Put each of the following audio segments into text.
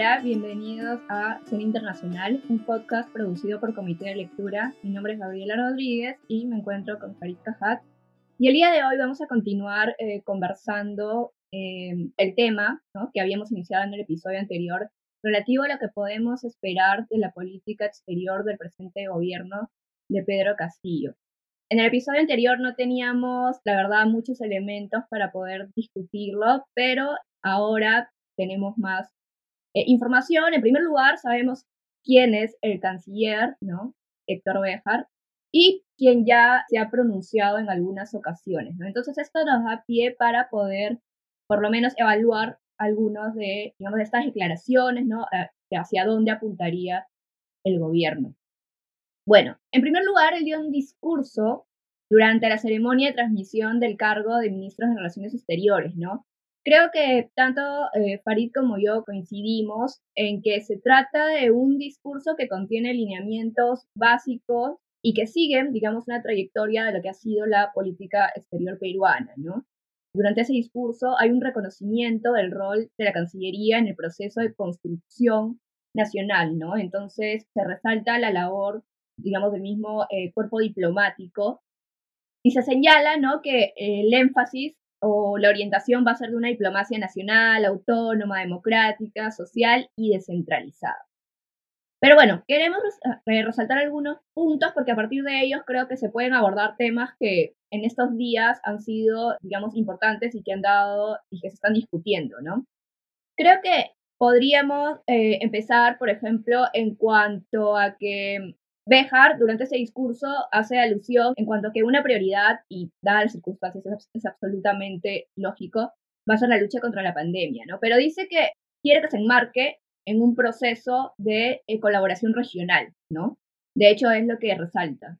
Bienvenidos a Cine Internacional, un podcast producido por Comité de Lectura. Mi nombre es Gabriela Rodríguez y me encuentro con Farid Cajat. Y el día de hoy vamos a continuar eh, conversando eh, el tema que habíamos iniciado en el episodio anterior relativo a lo que podemos esperar de la política exterior del presente gobierno de Pedro Castillo. En el episodio anterior no teníamos, la verdad, muchos elementos para poder discutirlo, pero ahora tenemos más eh, información. En primer lugar, sabemos quién es el canciller, ¿no? Héctor Béjar, y quien ya se ha pronunciado en algunas ocasiones. Entonces esto nos da pie para poder, por lo menos, evaluar algunos de, estas declaraciones, ¿no? hacia dónde apuntaría el gobierno. Bueno, en primer lugar, él dio un discurso durante la ceremonia de transmisión del cargo de ministro de Relaciones Exteriores, ¿no? Creo que tanto eh, Farid como yo coincidimos en que se trata de un discurso que contiene lineamientos básicos y que siguen, digamos, una trayectoria de lo que ha sido la política exterior peruana, ¿no? Durante ese discurso hay un reconocimiento del rol de la Cancillería en el proceso de construcción nacional, ¿no? Entonces se resalta la labor, digamos, del mismo eh, cuerpo diplomático y se señala, ¿no? Que el énfasis o la orientación va a ser de una diplomacia nacional, autónoma, democrática, social y descentralizada. Pero bueno, queremos eh, resaltar algunos puntos porque a partir de ellos creo que se pueden abordar temas que en estos días han sido, digamos, importantes y que han dado y que se están discutiendo, ¿no? Creo que podríamos eh, empezar, por ejemplo, en cuanto a que Bejar, durante ese discurso, hace alusión en cuanto a que una prioridad, y dadas las circunstancias es, absolutamente lógico, va a ser la lucha contra la pandemia, ¿no? Pero dice que quiere que se enmarque en un proceso de eh, colaboración regional, ¿no? De hecho, es lo que resalta,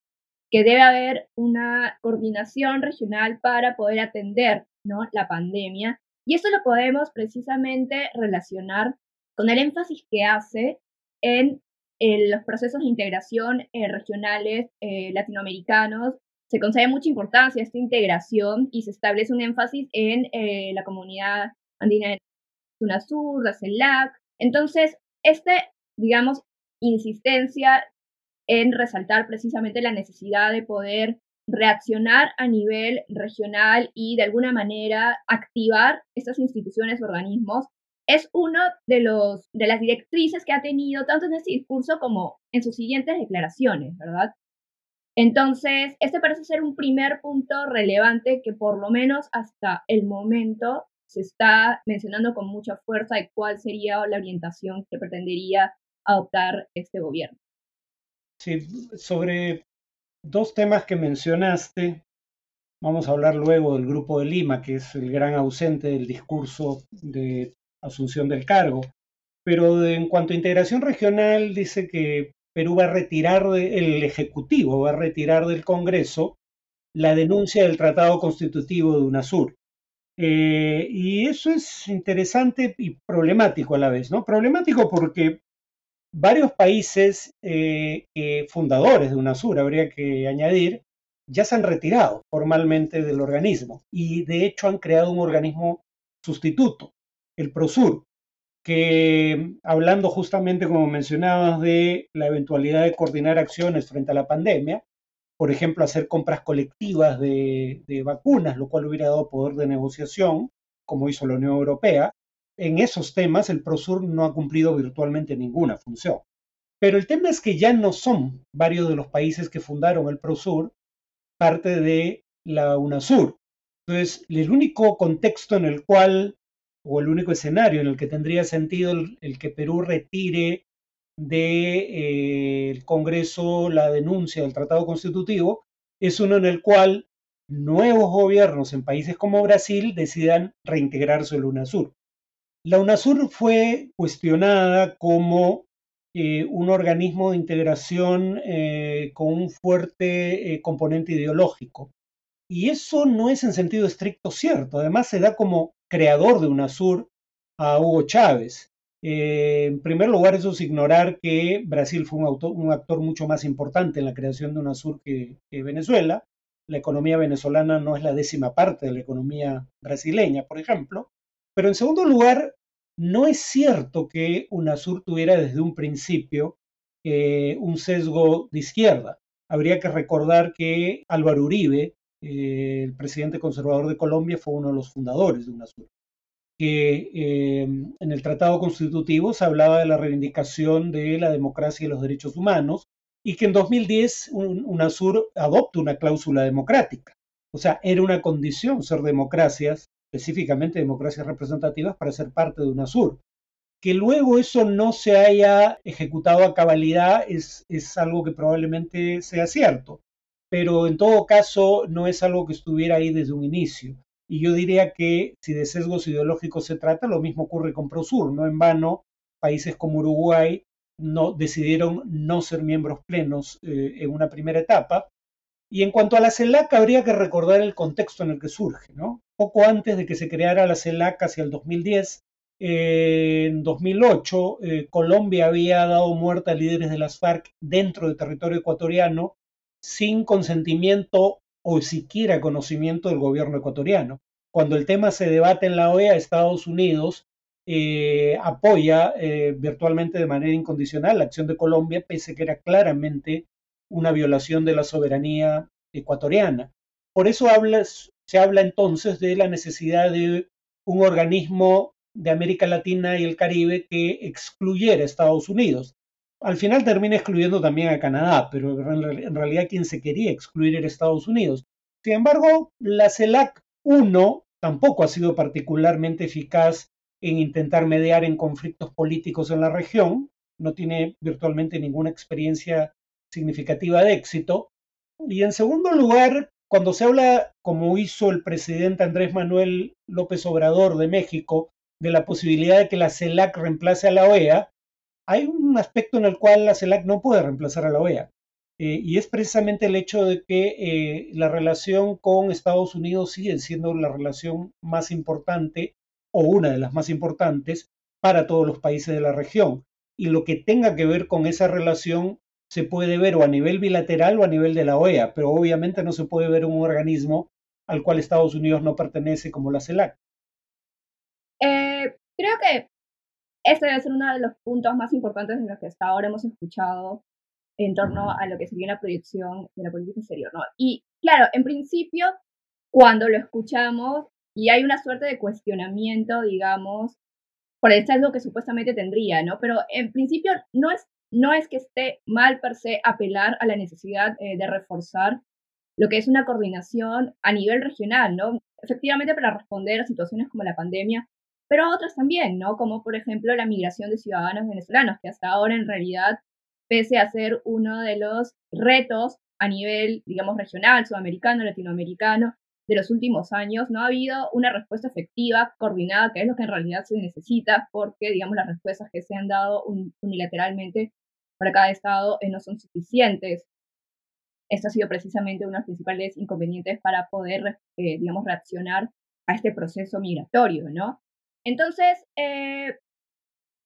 que debe haber una coordinación regional para poder atender, ¿no? La pandemia. Y eso lo podemos precisamente relacionar con el énfasis que hace en en los procesos de integración eh, regionales eh, latinoamericanos se concede mucha importancia a esta integración y se establece un énfasis en eh, la comunidad andina de UNASUR, la CELAC. Entonces, esta, digamos, insistencia en resaltar precisamente la necesidad de poder reaccionar a nivel regional y de alguna manera activar estas instituciones, organismos es una de, los, de las directrices que ha tenido tanto en ese discurso como en sus siguientes declaraciones, ¿verdad? Entonces, este parece ser un primer punto relevante que por lo menos hasta el momento se está mencionando con mucha fuerza de cuál sería la orientación que pretendería adoptar este gobierno. Sí, sobre dos temas que mencionaste, vamos a hablar luego del Grupo de Lima, que es el gran ausente del discurso de asunción del cargo. Pero en cuanto a integración regional, dice que Perú va a retirar del Ejecutivo, va a retirar del Congreso la denuncia del Tratado Constitutivo de UNASUR. Eh, y eso es interesante y problemático a la vez, ¿no? Problemático porque varios países eh, fundadores de UNASUR, habría que añadir, ya se han retirado formalmente del organismo y de hecho han creado un organismo sustituto, el Prosur, que hablando justamente, como mencionabas, de la eventualidad de coordinar acciones frente a la pandemia, por ejemplo, hacer compras colectivas de, vacunas, lo cual hubiera dado poder de negociación, como hizo la Unión Europea, en esos temas el Prosur no ha cumplido virtualmente ninguna función. Pero el tema es que ya no son varios de los países que fundaron el Prosur parte de la UNASUR. Entonces, el único contexto en el cual o el único escenario en el que tendría sentido el, que Perú retire del de, eh, Congreso la denuncia del Tratado Constitutivo es uno en el cual nuevos gobiernos en países como Brasil decidan reintegrarse a la UNASUR. La UNASUR fue cuestionada como eh, un organismo de integración eh, con un fuerte componente ideológico. Y eso no es en sentido estricto cierto. Además, se da como creador de UNASUR a Hugo Chávez. Eh, en primer lugar, eso es ignorar que Brasil fue un, actor mucho más importante en la creación de UNASUR que, que Venezuela. La economía venezolana no es la décima parte de la economía brasileña, por ejemplo. Pero en segundo lugar, no es cierto que UNASUR tuviera desde un principio eh, un sesgo de izquierda. Habría que recordar que Álvaro Uribe, eh, el presidente conservador de Colombia, fue uno de los fundadores de UNASUR que eh, en el Tratado Constitutivo se hablaba de la reivindicación de la democracia y los derechos humanos, y que en 2010 UNASUR adopta una cláusula democrática. O sea, era una condición ser democracias, específicamente democracias representativas, para ser parte de UNASUR. Que luego eso no se haya ejecutado a cabalidad es, es algo que probablemente sea cierto, pero en todo caso no es algo que estuviera ahí desde un inicio. Y yo diría que si de sesgos ideológicos se trata, lo mismo ocurre con Prosur. No en vano, países como Uruguay no, decidieron no ser miembros plenos eh, en una primera etapa. Y en cuanto a la CELAC, habría que recordar el contexto en el que surge. ¿no? Poco antes de que se creara la CELAC, hacia el 2010, eh, en 2008, eh, Colombia había dado muerte a líderes de las FARC dentro del territorio ecuatoriano sin consentimiento o siquiera conocimiento del gobierno ecuatoriano. Cuando el tema se debate en la OEA, Estados Unidos eh, apoya eh, virtualmente de manera incondicional la acción de Colombia, pese a que era claramente una violación de la soberanía ecuatoriana. Por eso se habla entonces de la necesidad de un organismo de América Latina y el Caribe que excluyera a Estados Unidos al final termina excluyendo también a Canadá, pero en realidad quien se quería excluir era Estados Unidos. Sin embargo, la CELAC 1 tampoco ha sido particularmente eficaz en intentar mediar en conflictos políticos en la región, no tiene virtualmente ninguna experiencia significativa de éxito. Y en segundo lugar, cuando se habla, como hizo el presidente Andrés Manuel López Obrador de México, de la posibilidad de que la CELAC reemplace a la OEA, hay un aspecto en el cual la CELAC no puede reemplazar a la OEA. Eh, y es precisamente el hecho de que eh, la relación con Estados Unidos sigue siendo la relación más importante o una de las más importantes para todos los países de la región. Y lo que tenga que ver con esa relación se puede ver o a nivel bilateral o a nivel de la OEA, pero obviamente no se puede ver un organismo al cual Estados Unidos no pertenece como la CELAC. Eh, creo que este debe ser uno de los puntos más importantes de los que hasta ahora hemos escuchado en torno a lo que sería la proyección de la política exterior. Y claro, en principio, cuando lo escuchamos y hay una suerte de cuestionamiento, digamos, por el sesgo que supuestamente tendría, ¿no? Pero en principio no es, no es que esté mal per se apelar a la necesidad eh, de reforzar lo que es una coordinación a nivel regional, ¿no? Efectivamente, para responder a situaciones como la pandemia, pero otras también, ¿no? Como por ejemplo la migración de ciudadanos venezolanos, que hasta ahora en realidad, pese a ser uno de los retos a nivel, digamos, regional, sudamericano, latinoamericano, de los últimos años, no ha habido una respuesta efectiva, coordinada, que es lo que en realidad se necesita, porque, digamos, las respuestas que se han dado unilateralmente para cada estado eh, no son suficientes. Esto ha sido precisamente uno de los principales inconvenientes para poder, eh, digamos, reaccionar a este proceso migratorio, ¿no? Entonces, eh,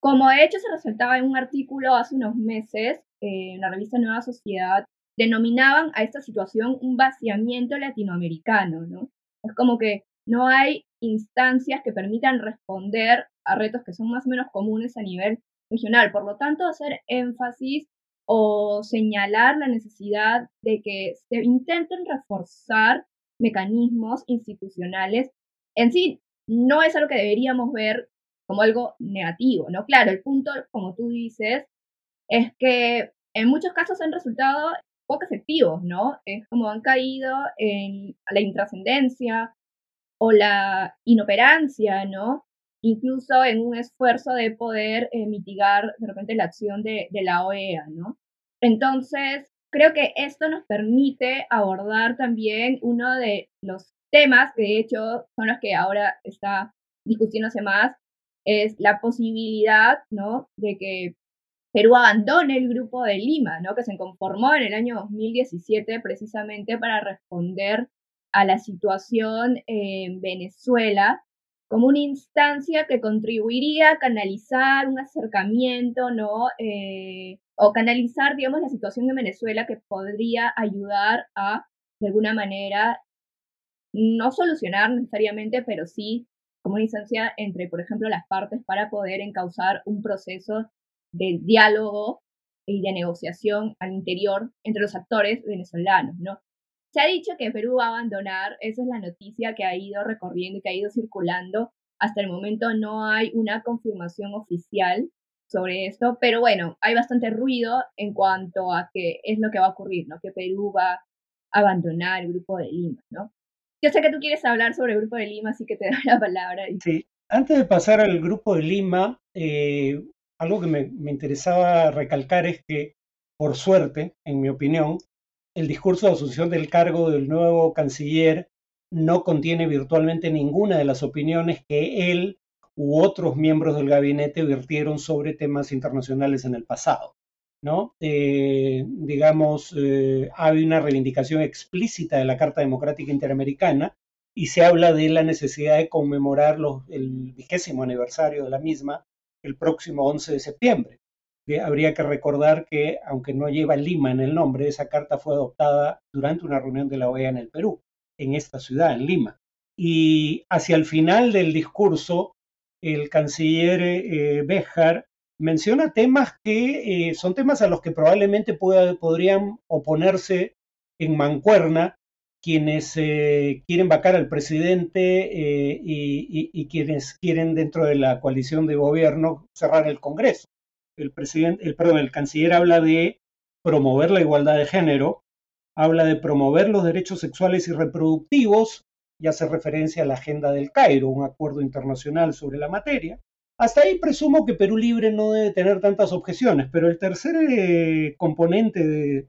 como de hecho se resaltaba en un artículo hace unos meses eh, en la revista Nueva Sociedad, denominaban a esta situación un vaciamiento latinoamericano, ¿no? Es como que no hay instancias que permitan responder a retos que son más o menos comunes a nivel regional. Por lo tanto, hacer énfasis o señalar la necesidad de que se intenten reforzar mecanismos institucionales en sí no es algo que deberíamos ver como algo negativo, ¿no? Claro, el punto, como tú dices, es que en muchos casos han resultado poco efectivos, ¿no? Es como han caído en la intrascendencia o la inoperancia, ¿no? Incluso en un esfuerzo de poder eh, mitigar de repente la acción de, de la OEA, ¿no? Entonces, creo que esto nos permite abordar también uno de los temas, que de hecho son los que ahora está discutiéndose más, es la posibilidad, ¿no? De que Perú abandone el grupo de Lima, ¿no? Que se conformó en el año 2017 precisamente para responder a la situación en Venezuela como una instancia que contribuiría a canalizar un acercamiento, ¿no? Eh, o canalizar, digamos, la situación de Venezuela que podría ayudar a, de alguna manera, no solucionar necesariamente, pero sí como una instancia entre, por ejemplo, las partes para poder encauzar un proceso de diálogo y de negociación al interior entre los actores venezolanos, ¿no? Se ha dicho que Perú va a abandonar, esa es la noticia que ha ido recorriendo y que ha ido circulando. Hasta el momento no hay una confirmación oficial sobre esto, pero bueno, hay bastante ruido en cuanto a qué es lo que va a ocurrir, ¿no? Que Perú va a abandonar el Grupo de Lima, ¿no? Yo sé que tú quieres hablar sobre el Grupo de Lima, así que te doy la palabra. Sí, antes de pasar al Grupo de Lima, eh, algo que me, me interesaba recalcar es que, por suerte, en mi opinión, el discurso de asunción del cargo del nuevo canciller no contiene virtualmente ninguna de las opiniones que él u otros miembros del gabinete virtieron sobre temas internacionales en el pasado. ¿No? Eh, digamos, eh, hay una reivindicación explícita de la Carta Democrática Interamericana y se habla de la necesidad de conmemorar el vigésimo aniversario de la misma el próximo 11 de septiembre habría que recordar que, aunque no lleva Lima en el nombre, esa carta fue adoptada durante una reunión de la OEA en el Perú, en esta ciudad, en Lima. Y hacia el final del discurso, el canciller eh, Béjar menciona temas que eh, son temas a los que probablemente podrían oponerse en mancuerna quienes eh, quieren vacar al presidente y, y, quienes quieren dentro de la coalición de gobierno cerrar el Congreso el el, perdón, el canciller habla de promover la igualdad de género, habla de promover los derechos sexuales y reproductivos, y hace referencia a la Agenda del Cairo, un acuerdo internacional sobre la materia. Hasta ahí presumo que Perú Libre no debe tener tantas objeciones, pero el tercer eh, componente de,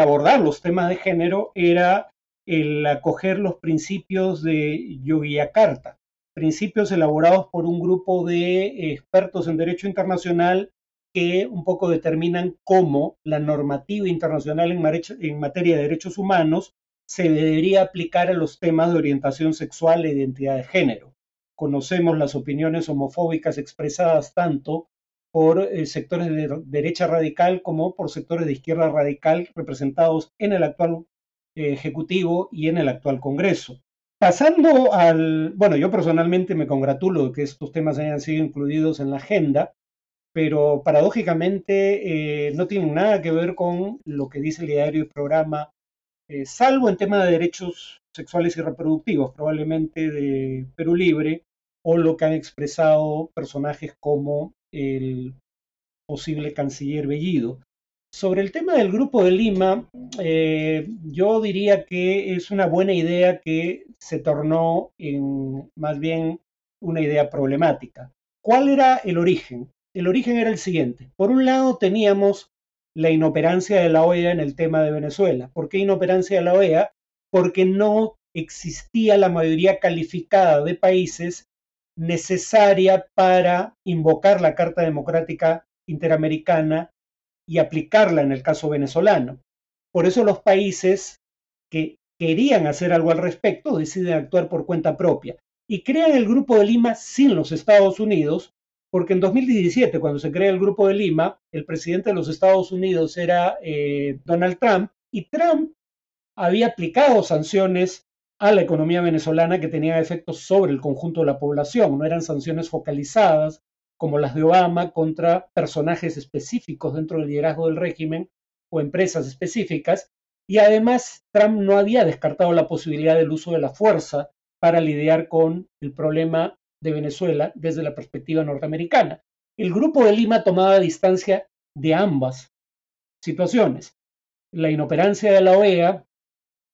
abordar los temas de género era el acoger los principios de Yogyakarta, principios elaborados por un grupo de expertos en derecho internacional que un poco determinan cómo la normativa internacional en, materia de derechos humanos se debería aplicar a los temas de orientación sexual e identidad de género. Conocemos las opiniones homofóbicas expresadas tanto por eh, sectores de derecha radical como por sectores de izquierda radical representados en el actual eh, Ejecutivo y en el actual Congreso. Pasando al, bueno, yo personalmente me congratulo de que estos temas hayan sido incluidos en la agenda, pero paradójicamente eh, no tienen nada que ver con lo que dice el diario y programa, salvo en tema de derechos sexuales y reproductivos, probablemente de Perú Libre, o lo que han expresado personajes como el posible canciller Bellido. Sobre el tema del Grupo de Lima, eh, yo diría que es una buena idea que se tornó en más bien una idea problemática. ¿Cuál era el origen? el origen era el siguiente. Por un lado teníamos la inoperancia de la OEA en el tema de Venezuela. ¿Por qué inoperancia de la OEA? Porque no existía la mayoría calificada de países necesaria para invocar la Carta Democrática Interamericana y aplicarla en el caso venezolano. Por eso los países que querían hacer algo al respecto deciden actuar por cuenta propia y crean el Grupo de Lima sin los Estados Unidos porque en 2017, cuando se crea el Grupo de Lima, el presidente de los Estados Unidos era eh, Donald Trump y Trump había aplicado sanciones a la economía venezolana que tenían efectos sobre el conjunto de la población, no eran sanciones focalizadas como las de Obama contra personajes específicos dentro del liderazgo del régimen o empresas específicas, y además Trump no había descartado la posibilidad del uso de la fuerza para lidiar con el problema de Venezuela desde la perspectiva norteamericana. El Grupo de Lima tomaba distancia de ambas situaciones, la inoperancia de la OEA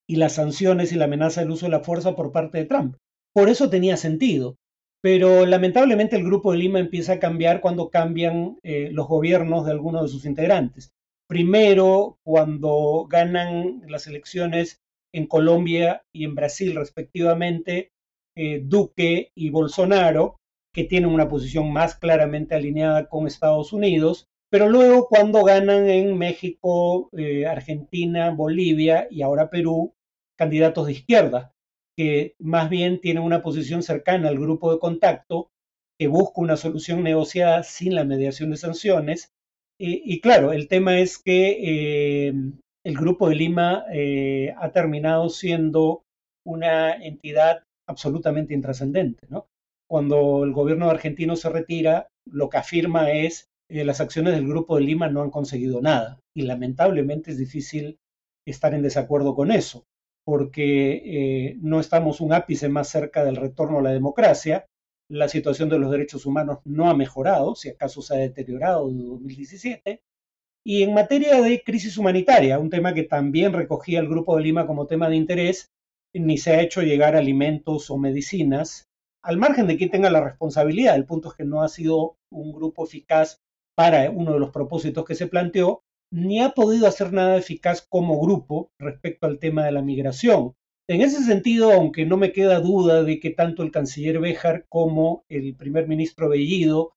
y las sanciones y la amenaza del uso de la fuerza por parte de Trump. Por eso tenía sentido. Pero lamentablemente el Grupo de Lima empieza a cambiar cuando cambian eh, los gobiernos de algunos de sus integrantes. Primero, cuando ganan las elecciones en Colombia y en Brasil respectivamente, eh, Duque y Bolsonaro, que tienen una posición más claramente alineada con Estados Unidos, pero luego cuando ganan en México, eh, Argentina, Bolivia y ahora Perú, candidatos de izquierda, que más bien tienen una posición cercana al grupo de contacto, que busca una solución negociada sin la mediación de sanciones. y claro, el tema es que eh, el grupo de Lima ha terminado siendo una entidad absolutamente intrascendente, cuando el gobierno argentino se retira, lo que afirma es que las acciones del Grupo de Lima no han conseguido nada. Y lamentablemente es difícil estar en desacuerdo con eso, porque eh, no estamos un ápice más cerca del retorno a la democracia. La situación de los derechos humanos no ha mejorado, si acaso se ha deteriorado desde 2017. Y en materia de crisis humanitaria, un tema que también recogía el Grupo de Lima como tema de interés, ni se ha hecho llegar alimentos o medicinas, al margen de quien tenga la responsabilidad. El punto es que no ha sido un grupo eficaz para uno de los propósitos que se planteó, ni ha podido hacer nada eficaz como grupo respecto al tema de la migración. En ese sentido, aunque no me queda duda de que tanto el canciller Béjar como el primer ministro Bellido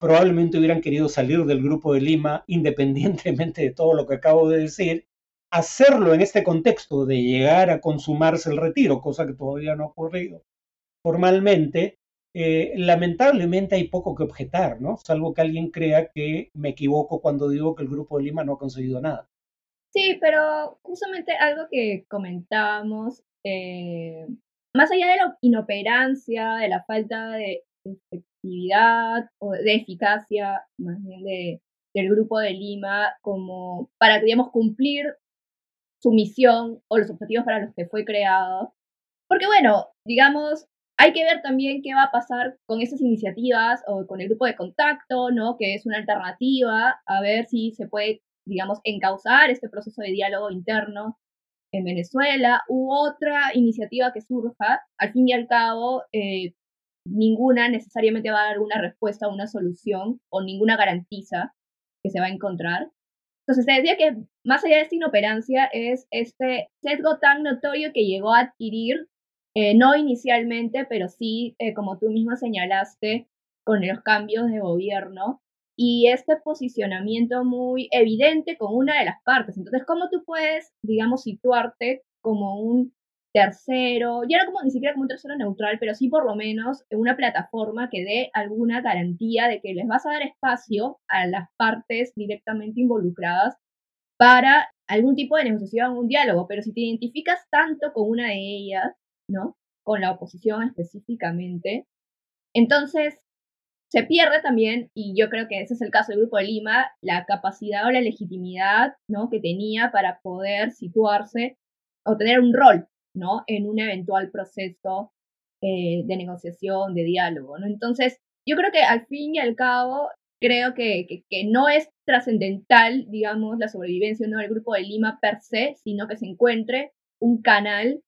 probablemente hubieran querido salir del grupo de Lima independientemente de todo lo que acabo de decir, hacerlo en este contexto de llegar a consumarse el retiro, cosa que todavía no ha ocurrido formalmente, eh, lamentablemente hay poco que objetar, ¿no? Salvo que alguien crea que me equivoco cuando digo que el Grupo de Lima no ha conseguido nada. Sí, pero justamente algo que comentábamos, eh, más allá de la inoperancia, de la falta de efectividad o de eficacia, más bien de, del Grupo de Lima, como para, digamos, cumplir su misión o los objetivos para los que fue creado. Porque bueno, digamos, hay que ver también qué va a pasar con esas iniciativas o con el grupo de contacto, ¿no? Que es una alternativa, a ver si se puede, digamos, encauzar este proceso de diálogo interno en Venezuela u otra iniciativa que surja. Al fin y al cabo, eh, ninguna necesariamente va a dar una respuesta una solución o ninguna garantiza que se va a encontrar. Entonces, se decía que más allá de esta inoperancia es este sesgo tan notorio que llegó a adquirir eh, no inicialmente, pero sí, eh, como tú misma señalaste, con los cambios de gobierno y este posicionamiento muy evidente con una de las partes. Entonces, ¿cómo tú puedes, digamos, situarte como un tercero, ya no como ni siquiera como un tercero neutral, pero sí por lo menos una plataforma que dé alguna garantía de que les vas a dar espacio a las partes directamente involucradas para algún tipo de negociación, un diálogo, pero si te identificas tanto con una de ellas, ¿no? Con la oposición específicamente. Entonces, se pierde también, y yo creo que ese es el caso del Grupo de Lima, la capacidad o la legitimidad, ¿no? Que tenía para poder situarse o tener un rol, ¿no? En un eventual proceso eh, de negociación, de diálogo, ¿no? Entonces, yo creo que al fin y al cabo, creo que, que, no es trascendental, digamos, la sobrevivencia ¿no? del Grupo de Lima per se, sino que se encuentre un canal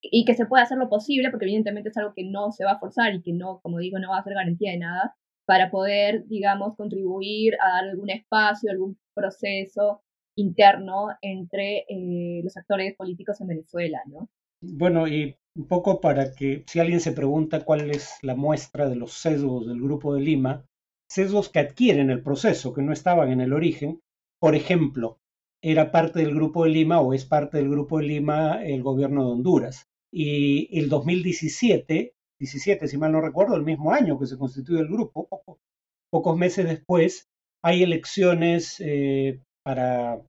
y que se pueda hacer lo posible, porque evidentemente es algo que no se va a forzar y que no, como digo, no va a ser garantía de nada, para poder, digamos, contribuir a dar algún espacio, algún proceso interno entre eh, los actores políticos en Venezuela, ¿no? Bueno, y un poco para que si alguien se pregunta cuál es la muestra de los sesgos del Grupo de Lima, sesgos que adquieren el proceso, que no estaban en el origen, por ejemplo, era parte del Grupo de Lima o es parte del Grupo de Lima el gobierno de Honduras. Y el 2017, 17 si mal no recuerdo, el mismo año que se constituye el grupo, pocos meses después, hay elecciones eh, para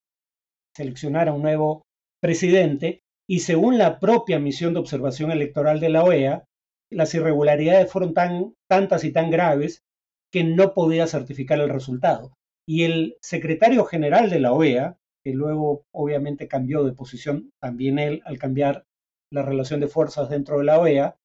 seleccionar a un nuevo presidente y según la propia misión de observación electoral de la OEA, las irregularidades fueron tan, tantas y tan graves que no podía certificar el resultado. Y el secretario general de la OEA, que luego obviamente cambió de posición también él al cambiar la relación de fuerzas dentro de la OEA,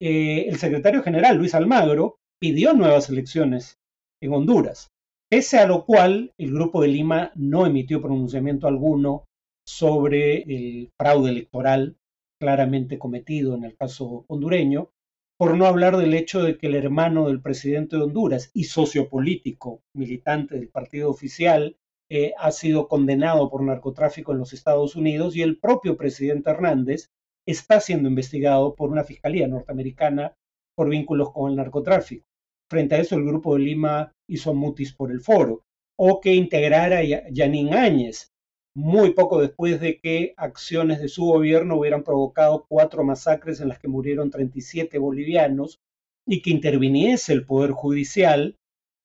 eh, el secretario general, Luis Almagro, pidió nuevas elecciones en Honduras, pese a lo cual el Grupo de Lima no emitió pronunciamiento alguno sobre el fraude electoral claramente cometido en el caso hondureño, por no hablar del hecho de que el hermano del presidente de Honduras y sociopolítico, militante del partido oficial, eh, ha sido condenado por narcotráfico en los Estados Unidos y el propio presidente Hernández está siendo investigado por una fiscalía norteamericana por vínculos con el narcotráfico. Frente a eso, el Grupo de Lima hizo mutis por el foro, o que integrara a Yanín Áñez, muy poco después de que acciones de su gobierno hubieran provocado cuatro masacres en las que murieron 37 bolivianos y que interviniese el Poder Judicial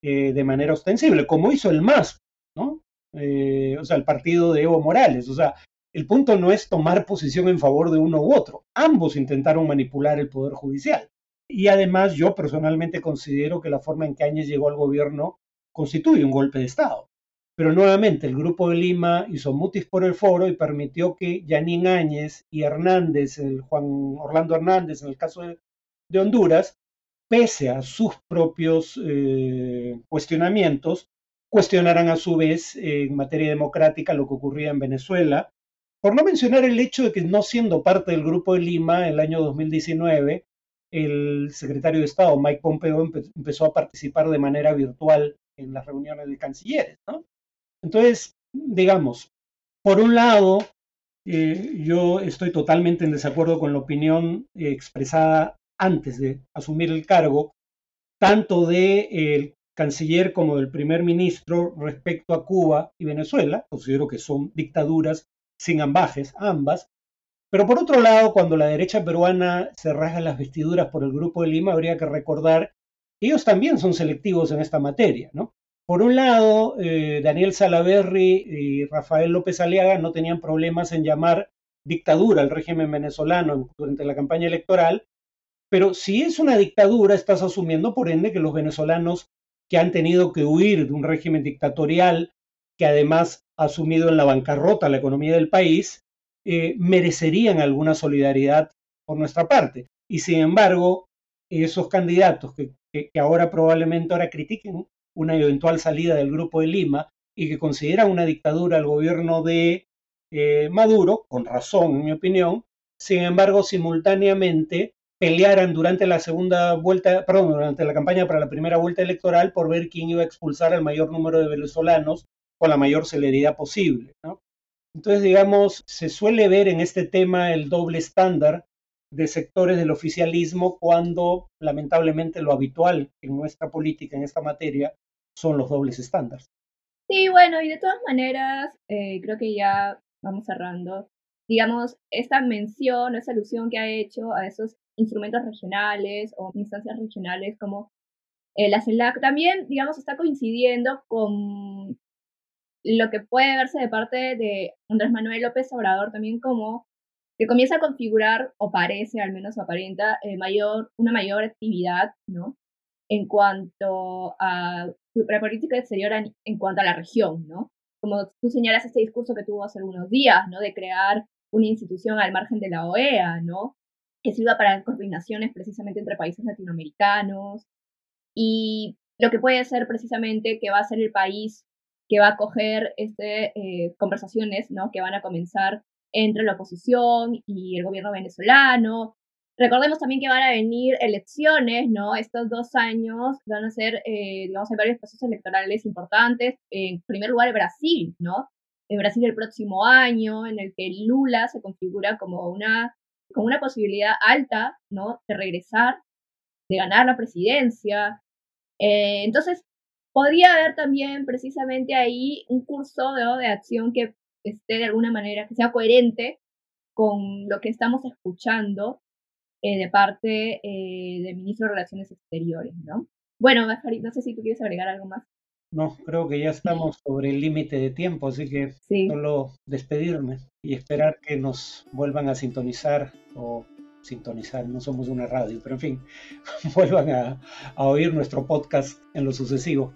eh, de manera ostensible, como hizo el MAS, ¿no? Eh, o sea, el partido de Evo Morales. O sea, el punto no es tomar posición en favor de uno u otro. Ambos intentaron manipular el Poder Judicial. Y además yo personalmente considero que la forma en que Áñez llegó al gobierno constituye un golpe de Estado. Pero nuevamente el Grupo de Lima hizo mutis por el foro y permitió que Yanín Áñez y Hernández, el Juan Orlando Hernández en el caso de, Honduras, pese a sus propios eh, cuestionamientos, cuestionaran a su vez en materia democrática lo que ocurría en Venezuela, por no mencionar el hecho de que no siendo parte del Grupo de Lima el año 2019, el secretario de Estado, Mike Pompeo, empezó a participar de manera virtual en las reuniones de cancilleres. ¿no? Entonces, digamos, por un lado, eh, yo estoy totalmente en desacuerdo con la opinión eh, expresada antes de asumir el cargo, tanto del canciller como del primer ministro respecto a Cuba y Venezuela. Considero que son dictaduras sin ambajes, ambas. Pero por otro lado, cuando la derecha peruana se rasga las vestiduras por el Grupo de Lima, habría que recordar que ellos también son selectivos en esta materia, ¿no? Por un lado, eh, Daniel Salaverry y Rafael López Aliaga no tenían problemas en llamar dictadura al régimen venezolano durante la campaña electoral, pero si es una dictadura, estás asumiendo por ende que los venezolanos que han tenido que huir de un régimen dictatorial, que además ha asumido en la bancarrota la economía del país, eh, merecerían alguna solidaridad por nuestra parte. Y sin embargo, esos candidatos que, que ahora probablemente ahora critiquen una eventual salida del Grupo de Lima y que consideran una dictadura al gobierno de eh, Maduro, con razón en mi opinión, sin embargo simultáneamente pelearan durante la segunda vuelta, perdón, durante la campaña para la primera vuelta electoral por ver quién iba a expulsar al mayor número de venezolanos con la mayor celeridad posible. Entonces, digamos, se suele ver en este tema el doble estándar de sectores del oficialismo cuando lamentablemente lo habitual en nuestra política en esta materia son los dobles estándares. Sí, bueno, y de todas maneras, eh, creo que ya vamos cerrando. Digamos, esta mención, esa alusión que ha hecho a esos instrumentos regionales o instancias regionales como eh, la CELAC, también, digamos, está coincidiendo con lo que puede verse de parte de Andrés Manuel López Obrador también como que comienza a configurar, o parece al menos aparenta, eh, mayor, una mayor actividad, ¿no? En cuanto a la política exterior en, cuanto a la región, ¿no? Como tú señalas este discurso que tuvo hace algunos días, ¿no? De crear una institución al margen de la OEA, ¿no? Que sirva para coordinaciones precisamente entre países latinoamericanos y lo que puede ser precisamente que va a ser el país que va a coger este, eh, conversaciones, ¿no? Que van a comenzar entre la oposición y el gobierno venezolano. Recordemos también que van a venir elecciones, ¿no? Estos dos años van a ser, eh, digamos, hay varios procesos electorales importantes. En primer lugar, Brasil, ¿no? En Brasil el próximo año, en el que Lula se configura como una, como una posibilidad alta, ¿no? De regresar, de ganar la presidencia. Eh, entonces, podría haber también precisamente ahí un curso de acción que esté de alguna manera, que sea coherente con lo que estamos escuchando eh, de parte eh, del ministro de Relaciones Exteriores, ¿no? Bueno, no sé si tú quieres agregar algo más. No, creo que ya estamos sobre el límite de tiempo, así que solo despedirme y esperar que nos vuelvan a sintonizar o sintonizar, no somos una radio, pero en fin, vuelvan a, a oír nuestro podcast en lo sucesivo.